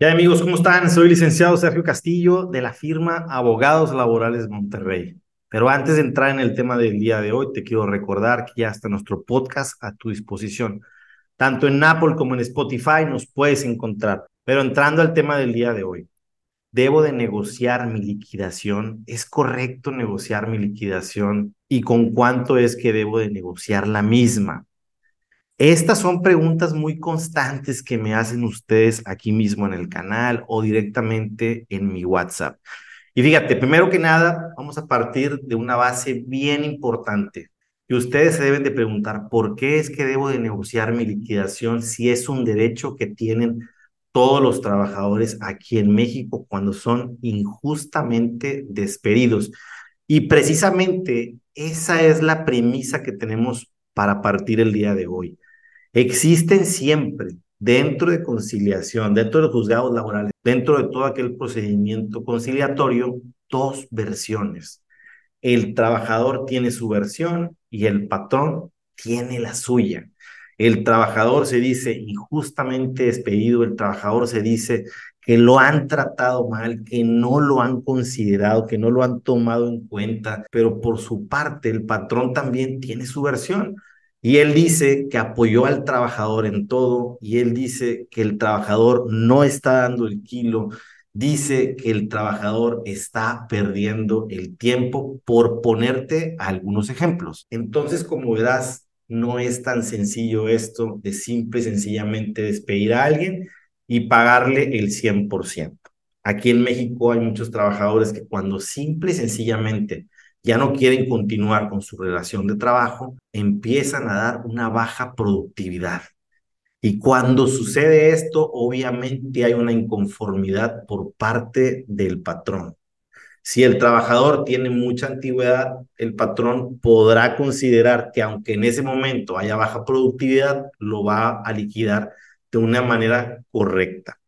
Ya amigos, ¿cómo están? Soy licenciado Sergio Castillo de la firma Abogados Laborales Monterrey. Pero antes de entrar en el tema del día de hoy, te quiero recordar que ya está nuestro podcast a tu disposición. Tanto en Apple como en Spotify nos puedes encontrar. Pero entrando al tema del día de hoy, ¿debo de negociar mi liquidación? ¿Es correcto negociar mi liquidación? ¿Y con cuánto es que debo de negociar la misma? Estas son preguntas muy constantes que me hacen ustedes aquí mismo en el canal o directamente en mi WhatsApp. Y fíjate, primero que nada, vamos a partir de una base bien importante. Y ustedes se deben de preguntar, ¿por qué es que debo de negociar mi liquidación si es un derecho que tienen todos los trabajadores aquí en México cuando son injustamente despedidos? Y precisamente esa es la premisa que tenemos para partir el día de hoy. Existen siempre dentro de conciliación, dentro de los juzgados laborales, dentro de todo aquel procedimiento conciliatorio, dos versiones. El trabajador tiene su versión y el patrón tiene la suya. El trabajador se dice injustamente despedido, el trabajador se dice que lo han tratado mal, que no lo han considerado, que no lo han tomado en cuenta, pero por su parte el patrón también tiene su versión. Y él dice que apoyó al trabajador en todo y él dice que el trabajador no está dando el kilo, dice que el trabajador está perdiendo el tiempo por ponerte algunos ejemplos. Entonces, como verás, no es tan sencillo esto de simple y sencillamente despedir a alguien y pagarle el 100%. Aquí en México hay muchos trabajadores que cuando simple y sencillamente ya no quieren continuar con su relación de trabajo, empiezan a dar una baja productividad. Y cuando sucede esto, obviamente hay una inconformidad por parte del patrón. Si el trabajador tiene mucha antigüedad, el patrón podrá considerar que aunque en ese momento haya baja productividad, lo va a liquidar de una manera correcta.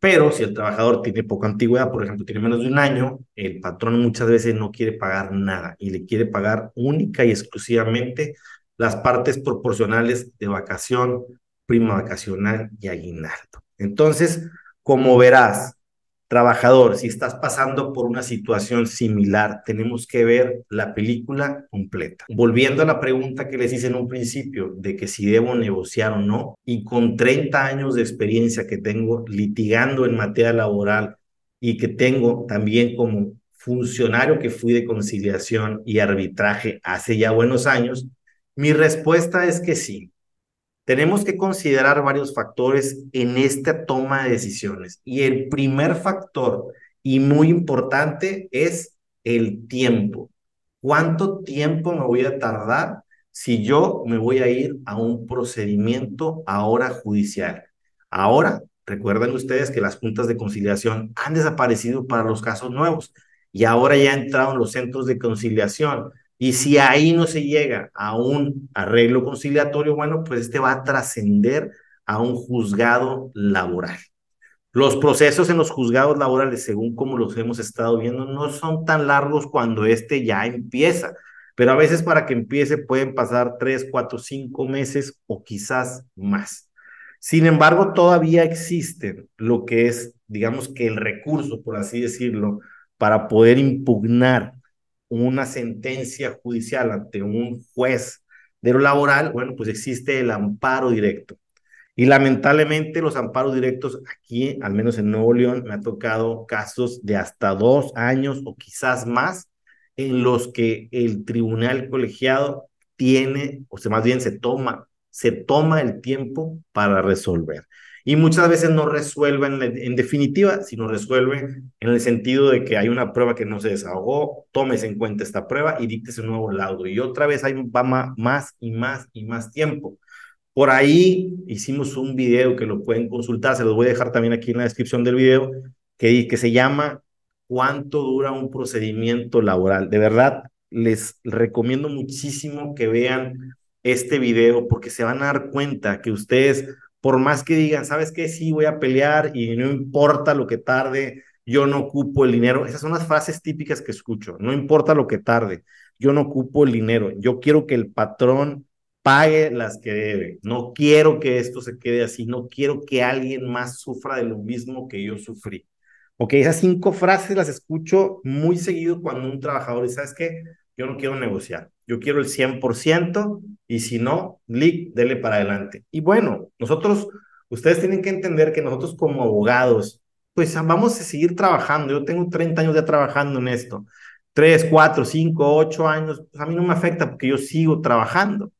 Pero si el trabajador tiene poca antigüedad, por ejemplo, tiene menos de un año, el patrón muchas veces no quiere pagar nada y le quiere pagar única y exclusivamente las partes proporcionales de vacación, prima vacacional y aguinaldo. Entonces, como verás, Trabajador, si estás pasando por una situación similar, tenemos que ver la película completa. Volviendo a la pregunta que les hice en un principio de que si debo negociar o no, y con 30 años de experiencia que tengo litigando en materia laboral y que tengo también como funcionario que fui de conciliación y arbitraje hace ya buenos años, mi respuesta es que sí. Tenemos que considerar varios factores en esta toma de decisiones. Y el primer factor, y muy importante, es el tiempo. ¿Cuánto tiempo me voy a tardar si yo me voy a ir a un procedimiento ahora judicial? Ahora, recuerden ustedes que las juntas de conciliación han desaparecido para los casos nuevos y ahora ya entraron los centros de conciliación y si ahí no se llega a un arreglo conciliatorio, bueno, pues este va a trascender a un juzgado laboral. Los procesos en los juzgados laborales, según como los hemos estado viendo, no son tan largos cuando este ya empieza, pero a veces para que empiece pueden pasar tres, cuatro, cinco meses o quizás más. Sin embargo, todavía existen lo que es, digamos que el recurso, por así decirlo, para poder impugnar una sentencia judicial ante un juez de lo laboral, bueno, pues existe el amparo directo. Y lamentablemente los amparos directos aquí, al menos en Nuevo León, me ha tocado casos de hasta dos años o quizás más en los que el tribunal colegiado tiene, o sea, más bien se toma, se toma el tiempo para resolver y muchas veces no resuelven en definitiva, sino resuelven en el sentido de que hay una prueba que no se desahogó, tómese en cuenta esta prueba y dicte un nuevo laudo. Y otra vez hay, va más y más y más tiempo. Por ahí hicimos un video que lo pueden consultar, se los voy a dejar también aquí en la descripción del video, que, que se llama ¿Cuánto dura un procedimiento laboral? De verdad, les recomiendo muchísimo que vean este video porque se van a dar cuenta que ustedes por más que digan, ¿sabes qué? Sí, voy a pelear y no importa lo que tarde, yo no ocupo el dinero. Esas son las frases típicas que escucho. No importa lo que tarde, yo no ocupo el dinero. Yo quiero que el patrón pague las que debe. No quiero que esto se quede así, no quiero que alguien más sufra de lo mismo que yo sufrí. Ok, esas cinco frases las escucho muy seguido cuando un trabajador dice, ¿sabes qué? Yo no quiero negociar, yo quiero el 100% y si no, lic, dele para adelante. Y bueno, nosotros, ustedes tienen que entender que nosotros como abogados, pues vamos a seguir trabajando. Yo tengo 30 años ya trabajando en esto. 3, 4, 5, 8 años, pues a mí no me afecta porque yo sigo trabajando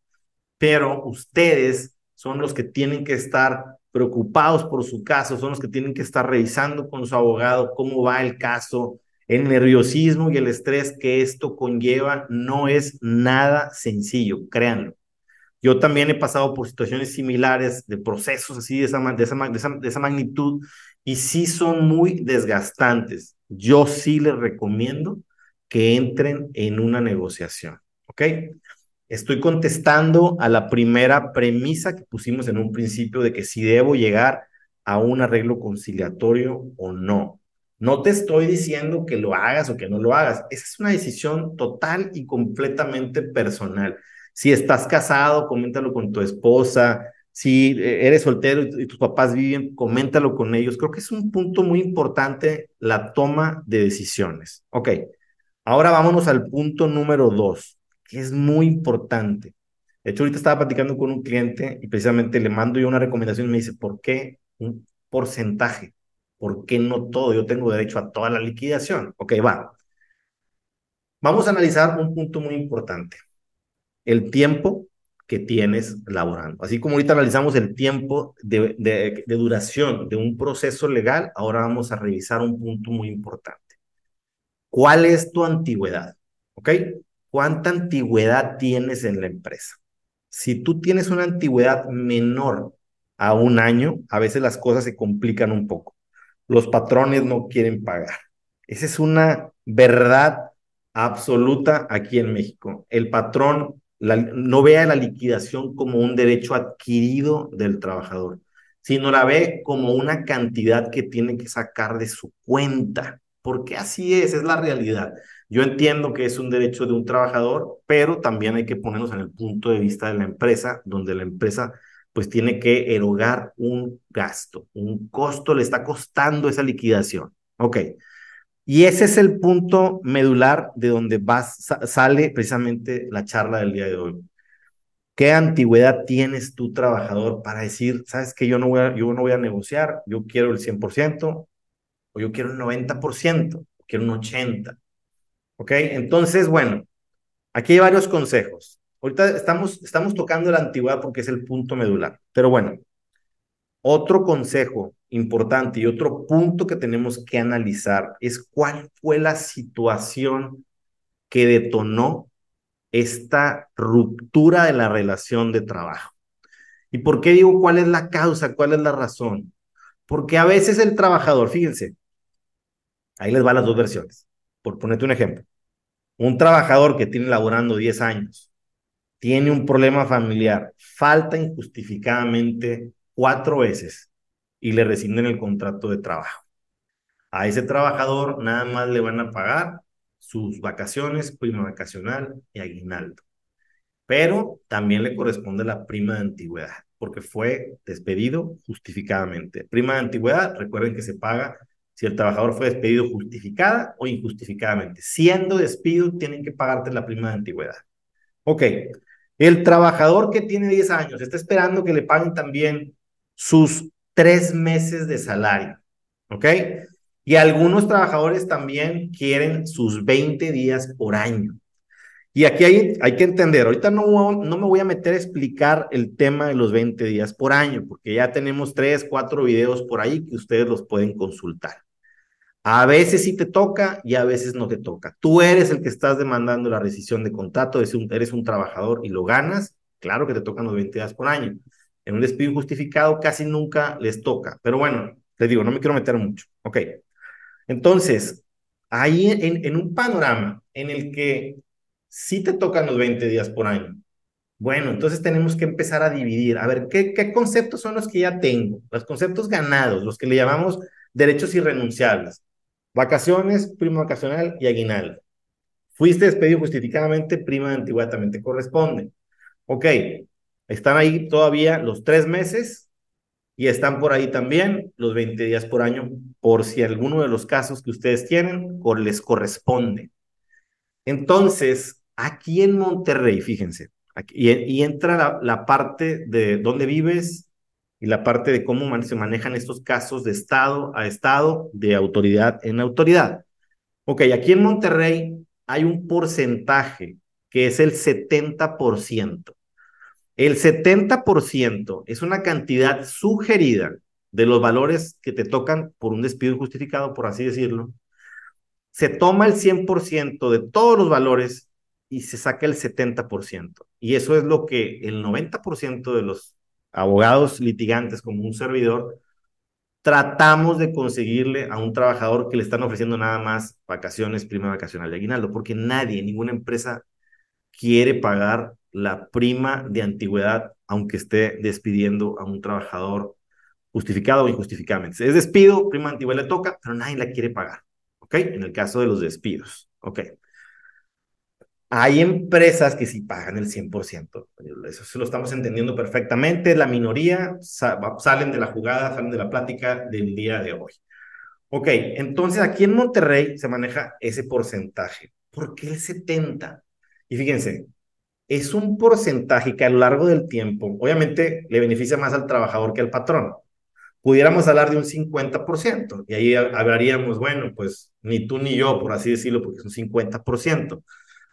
pero ustedes son los que tienen que estar preocupados por su caso, son los que tienen que estar revisando con su abogado cómo va el caso. El nerviosismo y el estrés que esto conlleva no es nada sencillo, créanlo. Yo también he pasado por situaciones similares, de procesos así de esa, magnitud, y sí son muy desgastantes. Yo sí les recomiendo que entren en una negociación, ¿ok? Estoy contestando a la primera premisa que pusimos en un principio de que si debo llegar a un arreglo conciliatorio o no. No te estoy diciendo que lo hagas o que no lo hagas. Esa es una decisión total y completamente personal. Si estás casado, coméntalo con tu esposa. Si eh, eres soltero y tus papás viven, coméntalo con ellos. Creo que es un punto muy importante la toma de decisiones. Ok, ahora vámonos al punto número dos que es muy importante. De hecho, ahorita estaba platicando con un cliente y precisamente le mando yo una recomendación y me dice, ¿por qué un porcentaje? ¿Por qué no todo? Yo tengo derecho a toda la liquidación. Ok, va. Vamos a analizar un punto muy importante. El tiempo que tienes laborando. Así como ahorita analizamos el tiempo de, de, duración de un proceso legal, ahora vamos a revisar un punto muy importante. ¿Cuál es tu antigüedad? ¿Ok? ¿Cuánta antigüedad tienes en la empresa? Si tú tienes una antigüedad menor a un año, a veces las cosas se complican un poco. Los patrones no quieren pagar. Esa es una verdad absoluta aquí en México. El patrón no vea la liquidación como un derecho adquirido del trabajador, sino la ve como una cantidad que tiene que sacar de su cuenta, porque así es, es la realidad. Yo entiendo que es un derecho de un trabajador, pero también hay que ponernos en el punto de vista de la empresa, donde la empresa pues tiene que erogar un gasto, un costo le está costando esa liquidación. Ok. Y ese es el punto medular de donde sale precisamente la charla del día de hoy. ¿Qué antigüedad tienes tú, trabajador, para decir, sabes que yo no voy a, yo no voy a negociar, yo quiero el 100% o yo quiero el 90%, quiero un 80%? ¿Ok? Entonces, bueno, aquí hay varios consejos. Ahorita estamos, estamos tocando la antigüedad porque es el punto medular. Pero bueno, otro consejo importante y otro punto que tenemos que analizar es cuál fue la situación que detonó esta ruptura de la relación de trabajo. ¿Y por qué digo cuál es la causa, cuál es la razón? Porque a veces el trabajador, fíjense, ahí les va las dos versiones por ponerte un ejemplo, un trabajador que tiene laborando 10 años, tiene un problema familiar, falta injustificadamente cuatro veces y le rescinden el contrato de trabajo. A ese trabajador nada más le van a pagar sus vacaciones, prima vacacional y aguinaldo. Pero también le corresponde la prima de antigüedad, porque fue despedido justificadamente. Prima de antigüedad, recuerden que se paga si el trabajador fue despedido justificada o injustificadamente. Siendo despido, tienen que pagarte la prima de antigüedad. Ok, el trabajador que tiene 10 años está esperando que le paguen también sus tres meses de salario. ¿Ok? Y algunos trabajadores también quieren sus 20 días por año. Y aquí hay, hay que entender, ahorita no, no me voy a meter a explicar el tema de los 20 días por año, porque ya tenemos tres, cuatro videos por ahí que ustedes los pueden consultar. A veces sí te toca y a veces no te toca. Tú eres el que estás demandando la rescisión de contrato, eres un, trabajador y lo ganas, claro que te tocan los 20 días por año. En un despido injustificado casi nunca les toca. Pero bueno, te digo, no me quiero meter mucho. Ok. Entonces, ahí en, un panorama en el que sí te tocan los 20 días por año, bueno, entonces tenemos que empezar a dividir. A ver, ¿qué, ¿qué, conceptos son los que ya tengo? Los conceptos ganados, los que le llamamos derechos irrenunciables. Vacaciones, prima vacacional y aguinaldo. Fuiste despedido justificadamente, prima de también te corresponde. Ok, Están ahí todavía los tres meses y están por ahí también los 20 días por año, por si alguno de los casos que ustedes tienen les corresponde. Entonces, aquí en Monterrey, fíjense, aquí, y, entra la, la, parte de dónde vives y la parte de cómo se manejan estos casos de estado a estado, de autoridad en autoridad. Ok, aquí en Monterrey hay un porcentaje que es el 70%. El 70% es una cantidad sugerida de los valores que te tocan por un despido injustificado, por así decirlo. Se toma el 100% de todos los valores y se saca el 70%. Y eso es lo que el 90% de los abogados litigantes como un servidor tratamos de conseguirle a un trabajador que le están ofreciendo nada más vacaciones, prima vacacional de aguinaldo, porque nadie, ninguna empresa quiere pagar la prima de antigüedad, aunque esté despidiendo a un trabajador justificado o injustificadamente. Es despido, prima antigüedad le toca, pero nadie la quiere pagar. ¿Ok? En el caso de los despidos. ¿Ok? Hay empresas que sí pagan el 100%. Eso lo estamos entendiendo perfectamente. La minoría salen de la jugada, salen de la plática del día de hoy. Ok, entonces aquí en Monterrey se maneja ese porcentaje. ¿Por qué el 70? Y fíjense, es un porcentaje que a lo largo del tiempo, obviamente, le beneficia más al trabajador que al patrón. Pudiéramos hablar de un 50%, y ahí hablaríamos, bueno, pues ni tú ni yo, por así decirlo, porque es un 50%,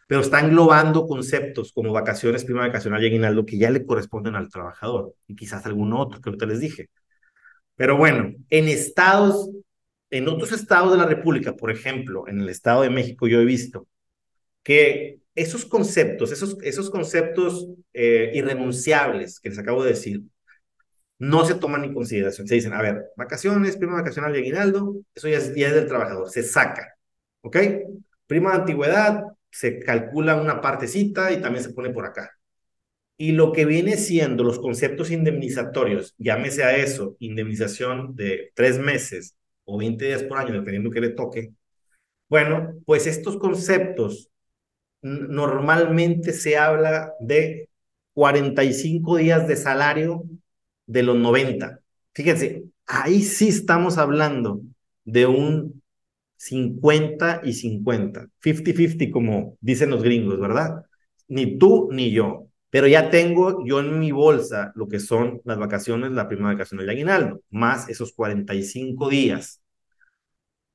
pero está englobando conceptos como vacaciones, prima vacacional y aguinaldo que ya le corresponden al trabajador, y quizás algún otro que ahorita les dije. Pero bueno, en estados, en otros estados de la República, por ejemplo, en el Estado de México, yo he visto que esos conceptos, esos, esos conceptos eh, irrenunciables que les acabo de decir, no se toman en consideración. Se dicen, a ver, vacaciones, prima vacacional y aguinaldo, eso ya es, ya es del trabajador, se saca, ¿ok? Prima de antigüedad, se calcula una partecita y también se pone por acá. Y lo que viene siendo los conceptos indemnizatorios, llámese a eso, indemnización de tres meses o 20 días por año, dependiendo que le toque, bueno, pues estos conceptos normalmente se habla de 45 días de salario de los 90. Fíjense, ahí sí estamos hablando de un 50 y 50, 50-50 como dicen los gringos, ¿verdad? Ni tú ni yo. Pero ya tengo yo en mi bolsa lo que son las vacaciones, la prima vacación del aguinaldo, más esos 45 días.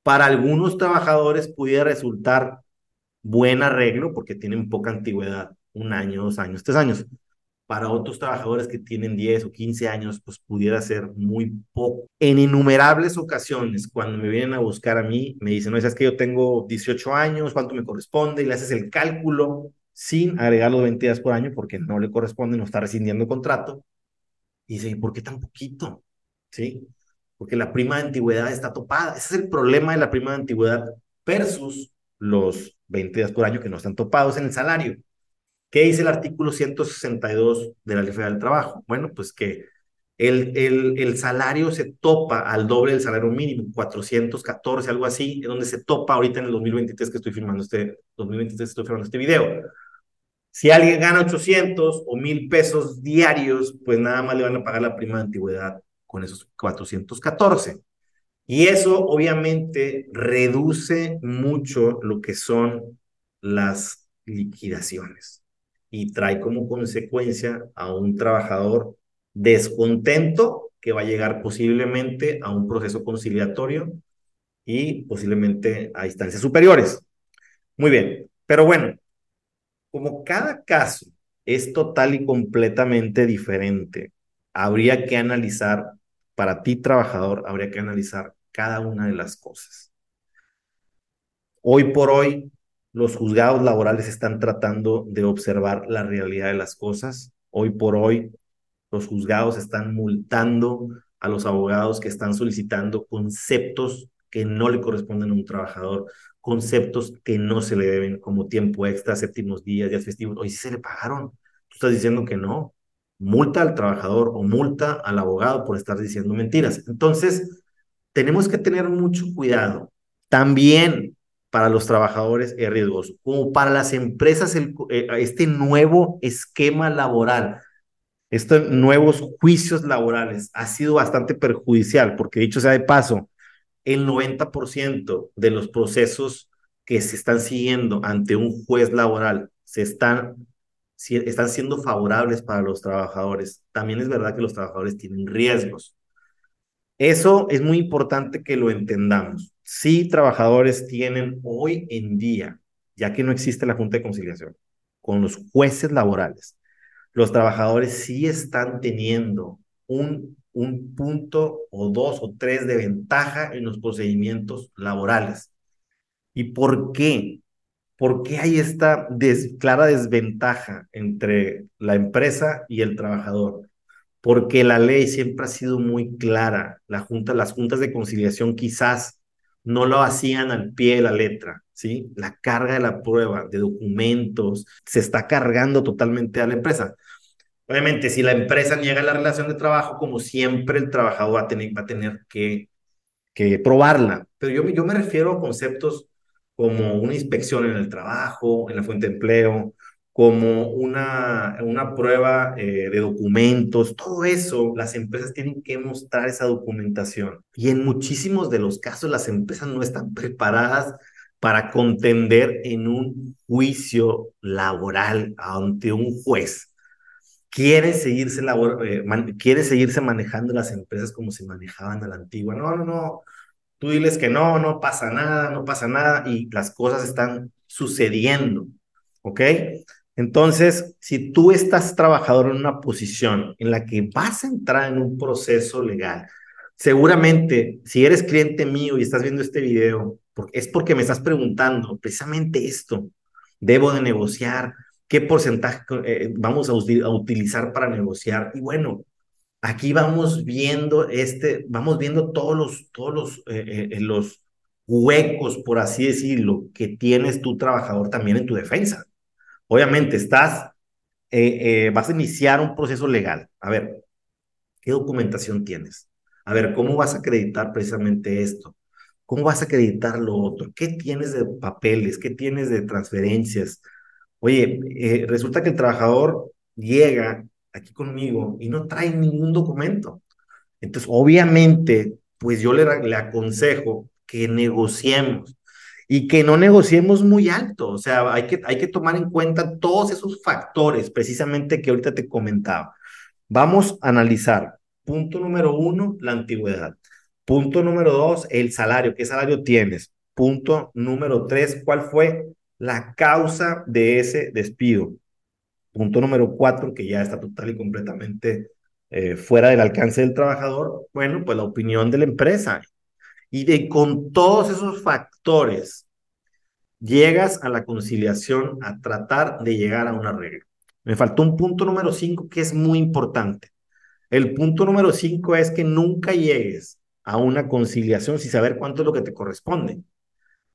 Para algunos trabajadores pudiera resultar buen arreglo porque tienen poca antigüedad, un año, dos años, tres años. Para otros trabajadores que tienen 10 o 15 años, pues pudiera ser muy poco. En innumerables ocasiones, cuando me vienen a buscar a mí, me dicen, no, es que yo tengo 18 años, ¿cuánto me corresponde? Y le haces el cálculo sin agregar los 20 días por año porque no le corresponde, no está rescindiendo contrato. Y dice, ¿por qué tan poquito? ¿Sí? Porque la prima de antigüedad está topada. Ese es el problema de la prima de antigüedad versus los 20 días por año que no están topados en el salario. ¿Qué dice el artículo 162 de la Ley Federal del Trabajo? Bueno, pues que el, el, el, salario se topa al doble del salario mínimo, 414, algo así, donde se topa ahorita en el 2023 que estoy filmando este, 2023 estoy filmando este video. Si alguien gana 800 o 1000 pesos diarios, pues nada más le van a pagar la prima de antigüedad con esos 414. Y eso obviamente reduce mucho lo que son las liquidaciones y trae como consecuencia a un trabajador descontento que va a llegar posiblemente a un proceso conciliatorio y posiblemente a instancias superiores. Muy bien, pero bueno, como cada caso es total y completamente diferente, habría que analizar, para ti trabajador, habría que analizar cada una de las cosas. Hoy por hoy, los juzgados laborales están tratando de observar la realidad de las cosas. Hoy por hoy, los juzgados están multando a los abogados que están solicitando conceptos que no le corresponden a un trabajador, conceptos que no se le deben como tiempo extra, séptimos días, días festivos. Hoy sí se le pagaron. Tú estás diciendo que no. Multa al trabajador o multa al abogado por estar diciendo mentiras. Entonces, tenemos que tener mucho cuidado. También para los trabajadores es riesgoso, como para las empresas, eh, este nuevo esquema laboral estos nuevos juicios laborales ha sido bastante perjudicial, porque dicho sea de paso, el 90% de los procesos que se están siguiendo ante un juez laboral se están, están siendo favorables para los trabajadores. También es verdad que los trabajadores tienen riesgos. Eso es muy importante que lo entendamos. Sí, trabajadores tienen hoy en día, ya que no existe la Junta de Conciliación, con los jueces laborales, los trabajadores sí están teniendo un, un punto o dos o tres de ventaja en los procedimientos laborales. ¿Y por qué? ¿Por qué hay esta clara desventaja entre la empresa y el trabajador? Porque la ley siempre ha sido muy clara. Las juntas de conciliación quizás no lo hacían al pie de la letra, ¿sí? La carga de la prueba, de documentos, se está cargando totalmente a la empresa. Obviamente, si la empresa niega la relación de trabajo, como siempre, el trabajador va a tener, que probarla. Pero yo, yo me refiero a conceptos como una inspección en el trabajo, en la fuente de empleo, como una, una prueba eh, de documentos, todo eso, las empresas tienen que mostrar esa documentación. Y en muchísimos de los casos las empresas no están preparadas para contender en un juicio laboral ante un juez. Quieren seguirse, eh, quieren seguirse manejando las empresas como se manejaban a la antigua. No, no, no. Tú diles que no, no pasa nada, no pasa nada y las cosas están sucediendo. ¿Ok? Entonces, si tú estás trabajador en una posición en la que vas a entrar en un proceso legal, seguramente si eres cliente mío y estás viendo este video, es porque me estás preguntando precisamente esto. ¿Debo de negociar? ¿Qué porcentaje eh, vamos a, utilizar para negociar? Y bueno, aquí vamos viendo este, vamos viendo todos los, todos los, eh, eh, los huecos, por así decirlo, que tienes tu trabajador también en tu defensa. Obviamente, estás, eh, eh, vas a iniciar un proceso legal. A ver, ¿qué documentación tienes? A ver, ¿cómo vas a acreditar precisamente esto? ¿Cómo vas a acreditar lo otro? ¿Qué tienes de papeles? ¿Qué tienes de transferencias? Oye, eh, resulta que el trabajador llega aquí conmigo y no trae ningún documento. Entonces, obviamente, pues yo le, le aconsejo que negociemos y que no negociemos muy alto. O sea, hay que, hay que tomar en cuenta todos esos factores precisamente que ahorita te comentaba. Vamos a analizar. Punto número uno, la antigüedad. Punto número dos, el salario. ¿Qué salario tienes? Punto número tres, ¿cuál fue la causa de ese despido? Punto número cuatro, que ya está total y completamente eh, fuera del alcance del trabajador. Bueno, pues la opinión de la empresa. Y de con todos esos factores, llegas a la conciliación a tratar de llegar a una regla. Me faltó un punto número cinco que es muy importante. El punto número cinco es que nunca llegues a una conciliación sin saber cuánto es lo que te corresponde.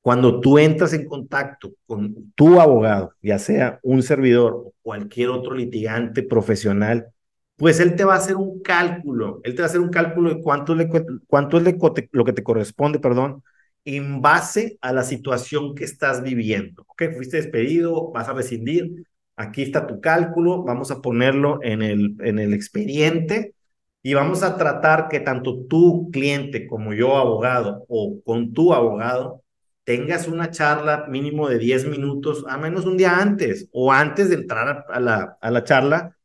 Cuando tú entras en contacto con tu abogado, ya sea un servidor o cualquier otro litigante profesional, pues él te va a hacer un cálculo, él te va a hacer un cálculo de cuánto, le, cuánto es lo que te corresponde, perdón, en base a la situación que estás viviendo. Ok, fuiste despedido, vas a rescindir, aquí está tu cálculo, vamos a ponerlo en el, en el expediente y vamos a tratar que tanto tu cliente como yo, abogado, o con tu abogado, tengas una charla mínimo de 10 minutos, a menos un día antes o antes de entrar a la, a la charla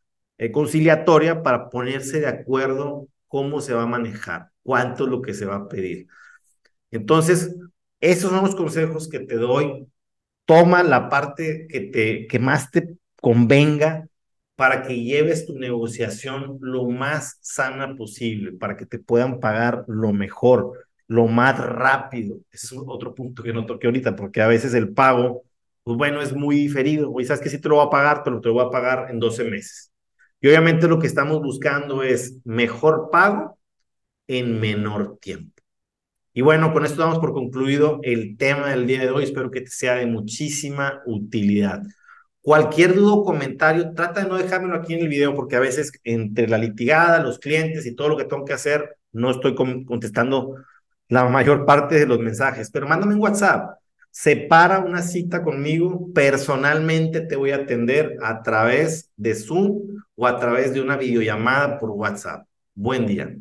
eh, conciliatoria para ponerse de acuerdo cómo se va a manejar, cuánto es lo que se va a pedir. Entonces, esos son los consejos que te doy. Toma la parte que, te, que más te convenga para que lleves tu negociación lo más sana posible, para que te puedan pagar lo mejor, lo más rápido. Ese es otro punto que no toqué ahorita, porque a veces el pago, pues bueno, es muy diferido. Y sabes que sí te lo voy a pagar, pero te lo voy a pagar en 12 meses. Y obviamente lo que estamos buscando es mejor pago en menor tiempo. Y bueno, con esto damos por concluido el tema del día de hoy. Espero que te sea de muchísima utilidad. Cualquier duda o comentario, trata de no dejármelo aquí en el video porque a veces entre la litigada, los clientes y todo lo que tengo que hacer, no estoy contestando la mayor parte de los mensajes. Pero mándame un WhatsApp separa una cita conmigo, personalmente te voy a atender a través de Zoom o a través de una videollamada por WhatsApp. Buen día.